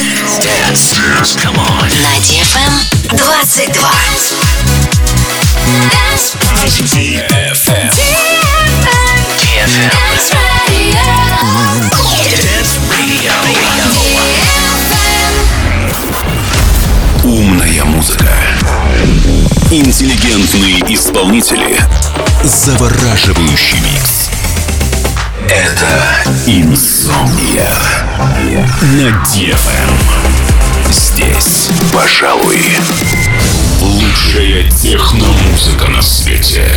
На DFM 22. Dance. DFM. DFM. Dance Radio. Умная музыка. Интеллигентные исполнители. Завораживающий микс. Это Инсомния на DFM. Здесь, пожалуй, лучшая техномузыка на свете.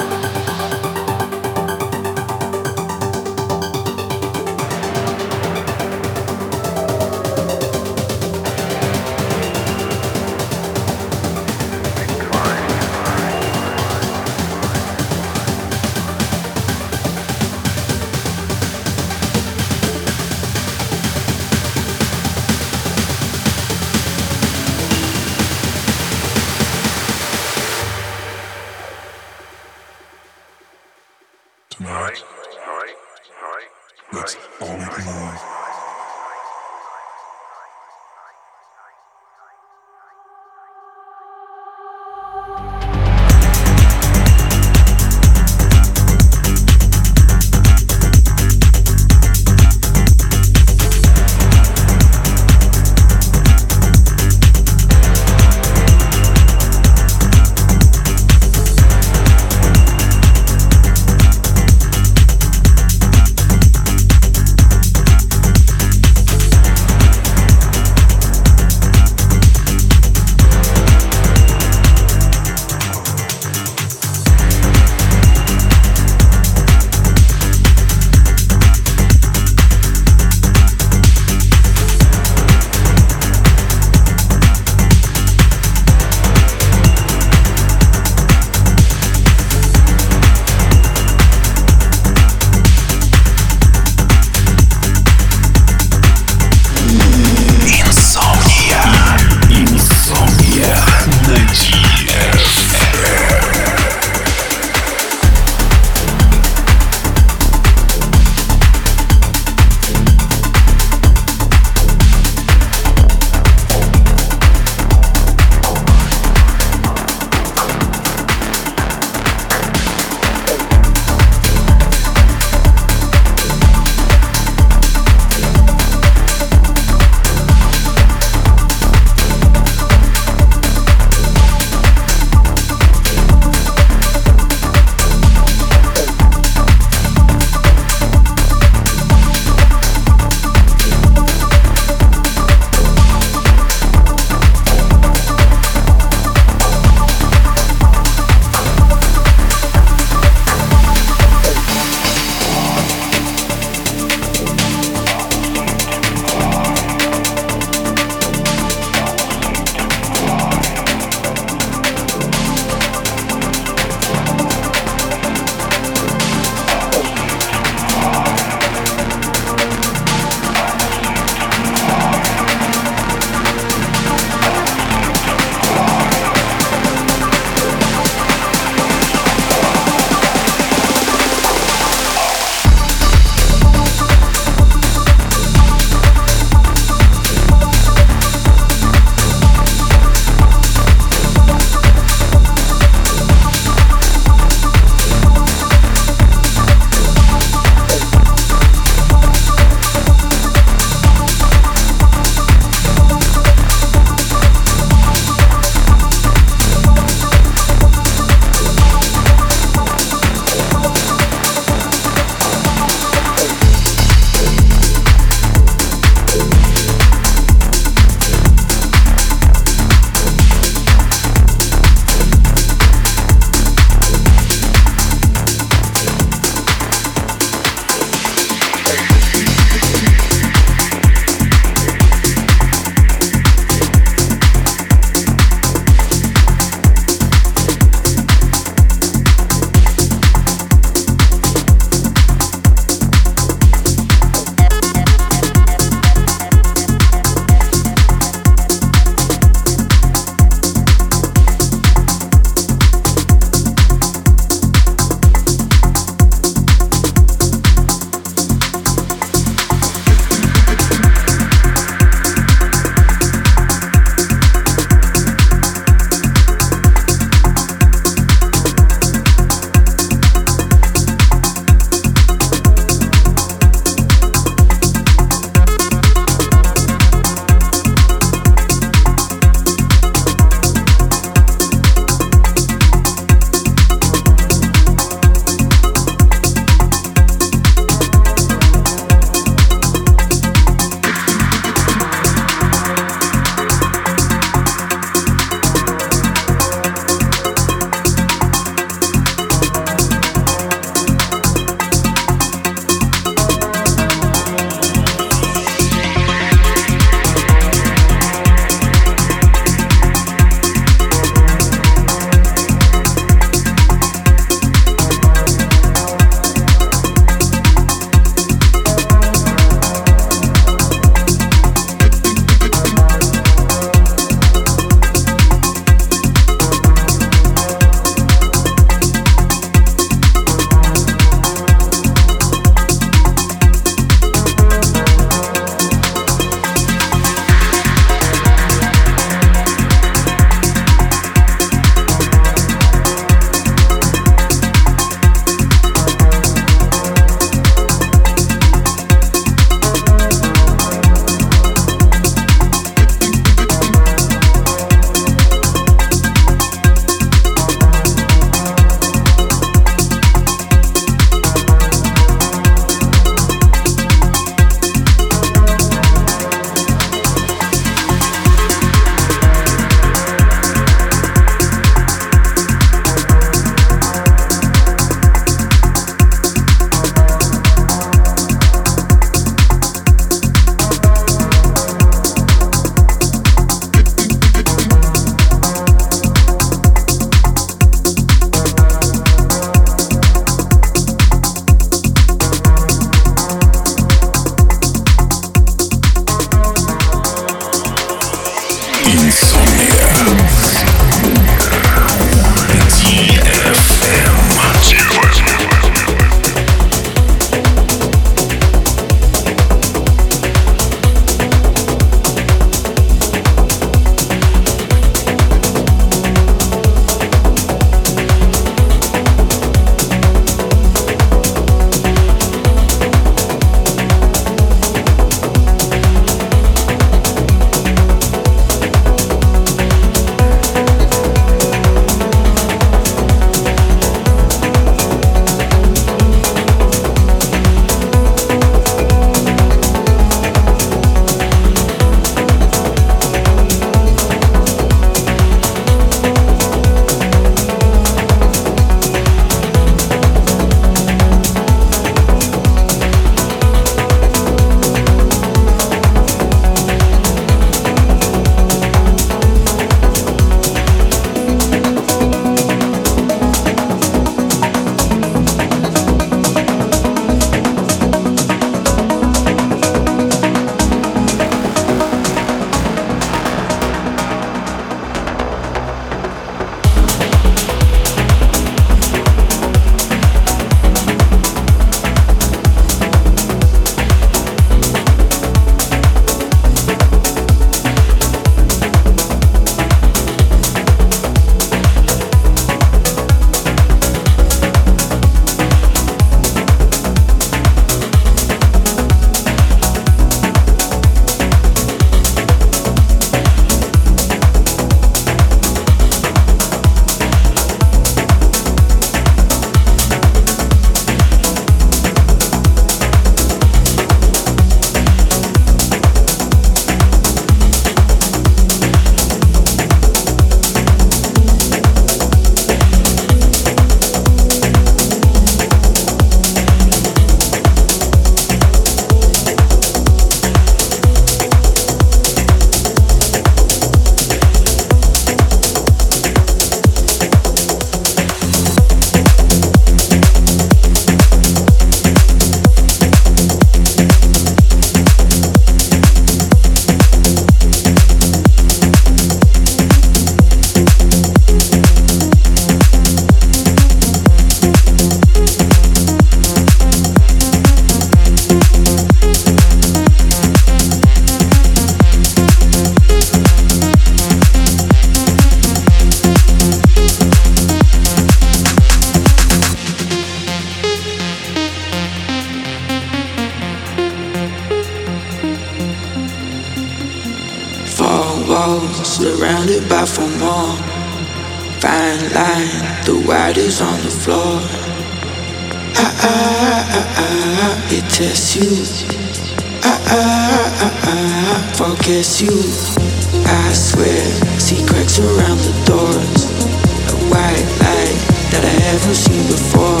before.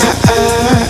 I, I,